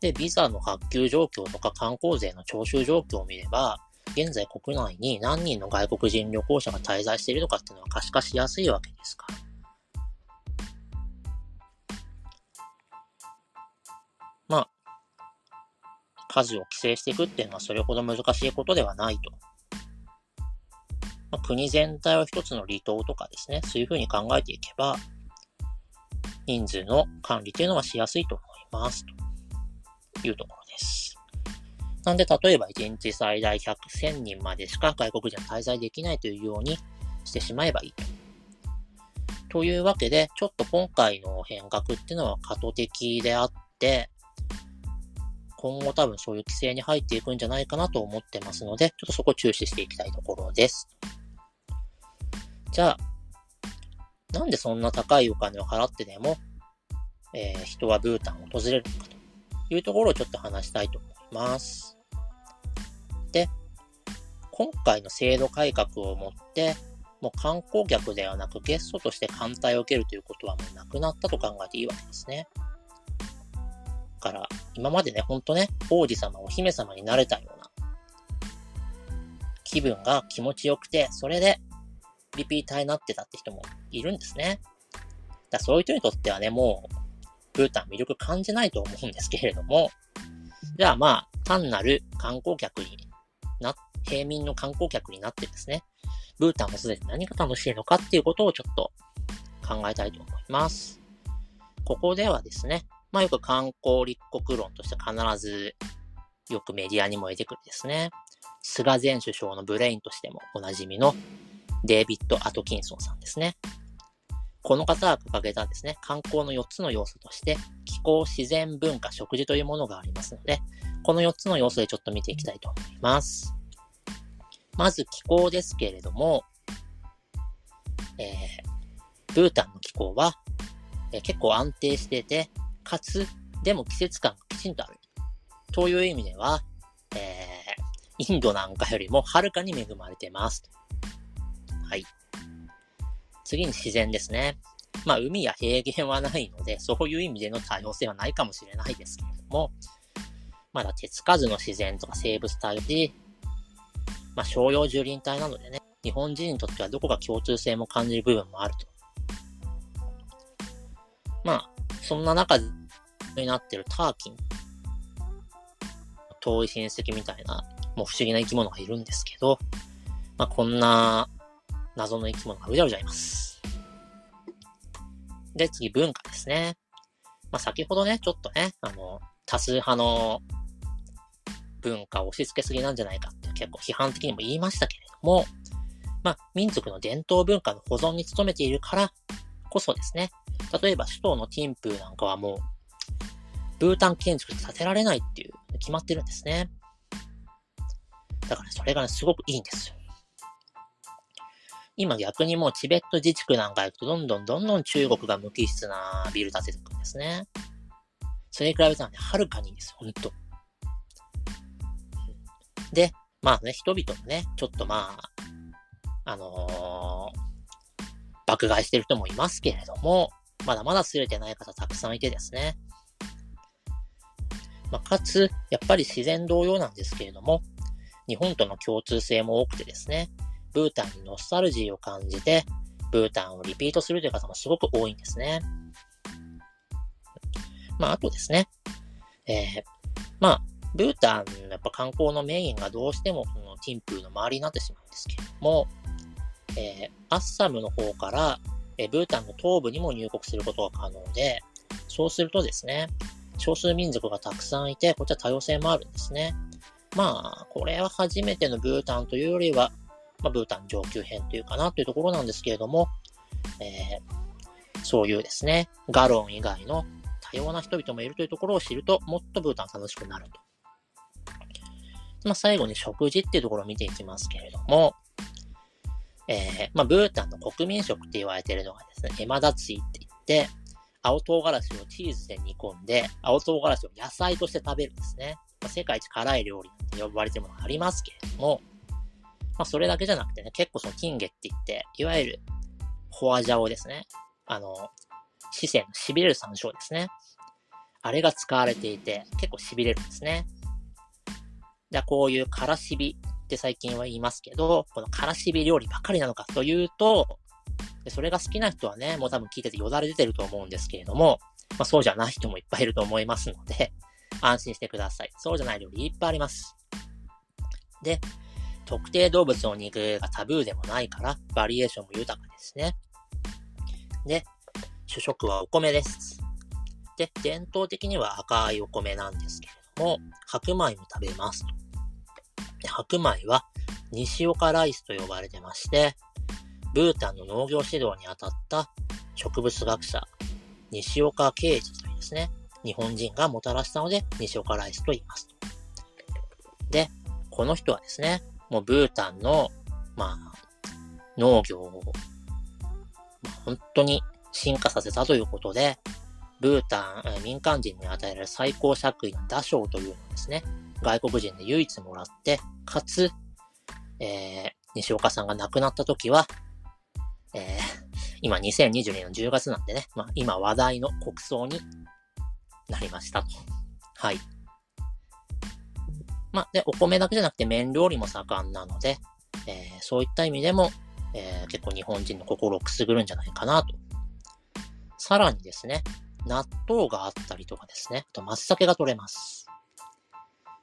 で、ビザの発給状況とか観光税の徴収状況を見れば、現在国内に何人の外国人旅行者が滞在しているのかっていうのは可視化しやすいわけですから。まあ、数を規制していくっていうのはそれほど難しいことではないと。まあ、国全体を一つの離島とかですね、そういうふうに考えていけば、人数の管理というのはしやすいと思います。と。いうところです。なんで、例えば1日最大100、1000人までしか外国人は滞在できないというようにしてしまえばいいと。というわけで、ちょっと今回の変革っていうのは過渡的であって、今後多分そういう規制に入っていくんじゃないかなと思ってますので、ちょっとそこ注視していきたいところです。じゃあ、なんでそんな高いお金を払ってでも、えー、人はブータンを訪れるのかと。いうところをちょっと話したいと思います。で、今回の制度改革をもって、もう観光客ではなくゲストとして艦隊を受けるということはもうなくなったと考えていいわけですね。から、今までね、ほんとね、王子様、お姫様になれたような気分が気持ちよくて、それでリピーターになってたって人もいるんですね。だそういう人にとってはね、もう、ブータン魅力感じないと思うんですけれども、じゃあまあ、単なる観光客にな、平民の観光客になってですね、ブータンがすでに何が楽しいのかっていうことをちょっと考えたいと思います。ここではですね、まあよく観光立国論として必ずよくメディアにも出てくるですね。菅前首相のブレインとしてもおなじみのデイビッド・アトキンソンさんですね。この方が掲げたですね、観光の4つの要素として、気候、自然、文化、食事というものがありますので、この4つの要素でちょっと見ていきたいと思います。まず気候ですけれども、えー、ブータンの気候は、えー、結構安定してて、かつ、でも季節感がきちんとある。という意味では、えー、インドなんかよりもはるかに恵まれてます。はい。次に自然ですね。まあ、海や平原はないので、そういう意味での多様性はないかもしれないですけれども、まだ手つかずの自然とか生物体で、まあ、商用樹林帯なのでね、日本人にとってはどこか共通性も感じる部分もあると。まあ、そんな中になってるターキン。遠い親戚みたいな、もう不思議な生き物がいるんですけど、まあ、こんな謎の生き物がうじゃうじゃいます。で、次、文化ですね。まあ、先ほどね、ちょっとね、あの、多数派の文化を押し付けすぎなんじゃないかって結構批判的にも言いましたけれども、まあ、民族の伝統文化の保存に努めているからこそですね、例えば首都のティンプーなんかはもう、ブータン建築で建てられないっていう、決まってるんですね。だからそれがね、すごくいいんですよ。今逆にもうチベット自治区なんか行くとどんどんどんどん中国が無機質なビル建ててくるんですね。それに比べたらね、はるかにいいです、ほんと。で、まあね、人々もね、ちょっとまあ、あのー、爆買いしてる人もいますけれども、まだまだ擦れてない方たくさんいてですね。まあ、かつ、やっぱり自然同様なんですけれども、日本との共通性も多くてですね、ブータンにノスタルジーを感じて、ブータンをリピートするという方もすごく多いんですね。まあ、あとですね、えー、まあ、ブータンの、やっぱ観光のメインがどうしてもこのティンプーの周りになってしまうんですけれども、えー、アッサムの方から、えー、ブータンの東部にも入国することが可能で、そうするとですね、少数民族がたくさんいて、こっちは多様性もあるんですね。まあ、これは初めてのブータンというよりは、まあ、ブータン上級編というかなというところなんですけれども、えー、そういうですね、ガロン以外の多様な人々もいるというところを知ると、もっとブータン楽しくなると。まあ、最後に食事っていうところを見ていきますけれども、えー、まあ、ブータンの国民食って言われてるのがですね、エマダツィって言って、青唐辛子をチーズで煮込んで、青唐辛子を野菜として食べるんですね。まあ、世界一辛い料理って呼ばれてるものがありますけれども、まあ、それだけじゃなくてね、結構その金ゲって言って、いわゆる、フォアジャオですね。あの、四川の痺れる山椒ですね。あれが使われていて、結構痺れるんですね。じゃあ、こういうからしびって最近は言いますけど、このからしび料理ばかりなのかというと、それが好きな人はね、もう多分聞いててよだれ出てると思うんですけれども、まあそうじゃない人もいっぱいいると思いますので、安心してください。そうじゃない料理いっぱいあります。で、特定動物の肉がタブーでもないから、バリエーションも豊かですね。で、主食はお米です。で、伝統的には赤いお米なんですけれども、白米も食べます。白米は西岡ライスと呼ばれてまして、ブータンの農業指導に当たった植物学者、西岡啓治というですね、日本人がもたらしたので、西岡ライスと言います。で、この人はですね、もうブータンの、まあ、農業を、まあ、本当に進化させたということで、ブータン、民間人に与えられる最高爵位の打賞というのをですね、外国人で唯一もらって、かつ、えー、西岡さんが亡くなった時は、えー、今2022年の10月なんでね、まあ今話題の国葬になりましたと。はい。まあ、で、お米だけじゃなくて麺料理も盛んなので、えー、そういった意味でも、えー、結構日本人の心をくすぐるんじゃないかなと。さらにですね、納豆があったりとかですね、あと松茸が取れます。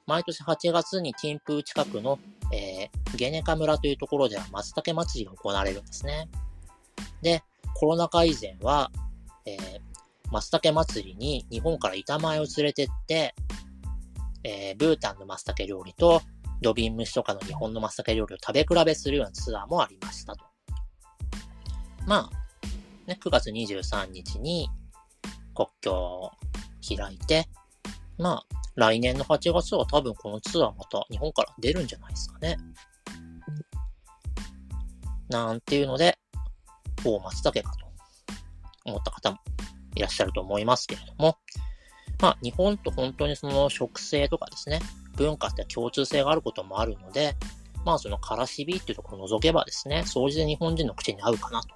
毎年8月にティンプー近くの、えー、ゲネカ村というところでは松茸祭りが行われるんですね。で、コロナ禍以前は、えー、松茸祭りに日本から板前を連れてって、えー、ブータンの松茸料理と土瓶蒸しとかの日本の松茸料理を食べ比べするようなツアーもありましたと。まあ、ね、9月23日に国境を開いて、まあ、来年の8月は多分このツアーまた日本から出るんじゃないですかね。なんていうので、お松茸かと思った方もいらっしゃると思いますけれども、まあ、日本と本当にその食性とかですね、文化って共通性があることもあるので、まあそのからしびっていうところを除けばですね、掃除で日本人の口に合うかなと。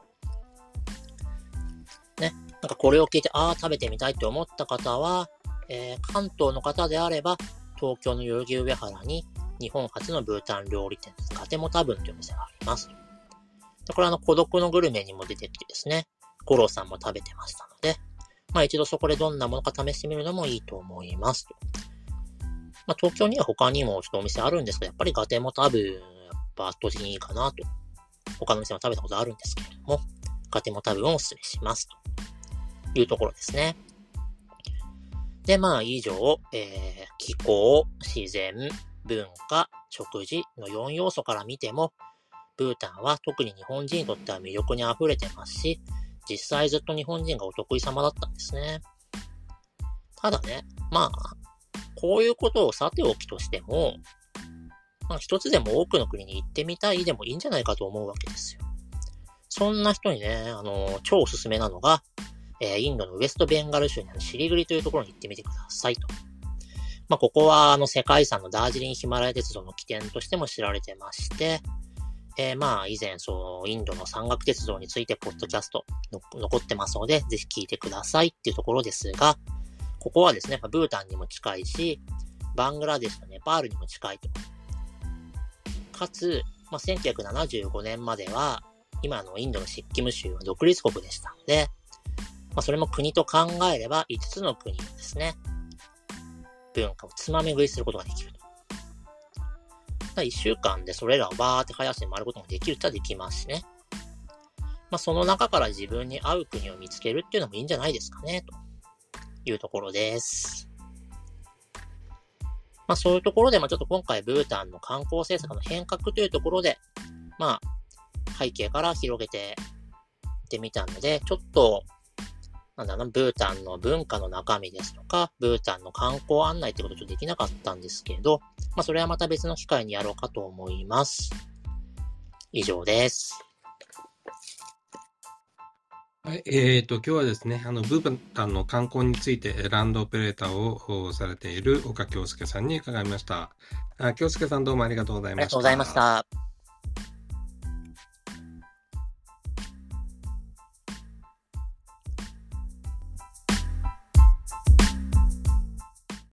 ね、なんかこれを聞いて、ああ、食べてみたいって思った方は、えー、関東の方であれば、東京の代々木上原に日本初のブータン料理店、ガテモタブンというお店があります。でこれはあの、孤独のグルメにも出てきてですね、五郎さんも食べてましたので、まあ一度そこでどんなものか試してみるのもいいと思います。まあ東京には他にもちょっとお店あるんですけど、やっぱりガテモタブン、やっぱ圧倒的にいいかなと。他の店も食べたことあるんですけれども、ガテモタブンをお勧めしますと。いうところですね。で、まあ以上、えー、気候、自然、文化、食事の4要素から見ても、ブータンは特に日本人にとっては魅力に溢れてますし、実際ずっと日本人がお得意様だったんですね。ただね、まあ、こういうことをさておきとしても、まあ一つでも多くの国に行ってみたいでもいいんじゃないかと思うわけですよ。そんな人にね、あの、超おすすめなのが、えー、インドのウエストベンガル州にあるシリグリというところに行ってみてくださいと。まあ、ここは、あの、世界遺産のダージリンヒマラヤ鉄道の起点としても知られてまして、えー、まあ、以前、そう、インドの山岳鉄道について、ポッドキャスト残ってますので、ぜひ聞いてくださいっていうところですが、ここはですね、ブータンにも近いし、バングラデシュとネパールにも近いと。かつ、まあ、1975年までは、今のインドのシッキム州は独立国でしたので、まあ、それも国と考えれば5つの国ですね、文化をつまみ食いすることができると。1週間でそれらをバーって林に回ることができるとはできますしね。まあ、その中から自分に合う国を見つけるっていうのもいいんじゃないですかね、というところです。まあ、そういうところで、まあ、ちょっと今回ブータンの観光政策の変革というところで、まあ、背景から広げてってみたので、ちょっとなんだろうな、ブータンの文化の中身ですとか、ブータンの観光案内ってことちょっとできなかったんですけど、まあそれはまた別の機会にやろうかと思います。以上です。はい、えーと、今日はですね、あの、ブータンの観光についてランドオペレーターをされている岡京介さんに伺いました。あ京介さんどうもありがとうございました。ありがとうございました。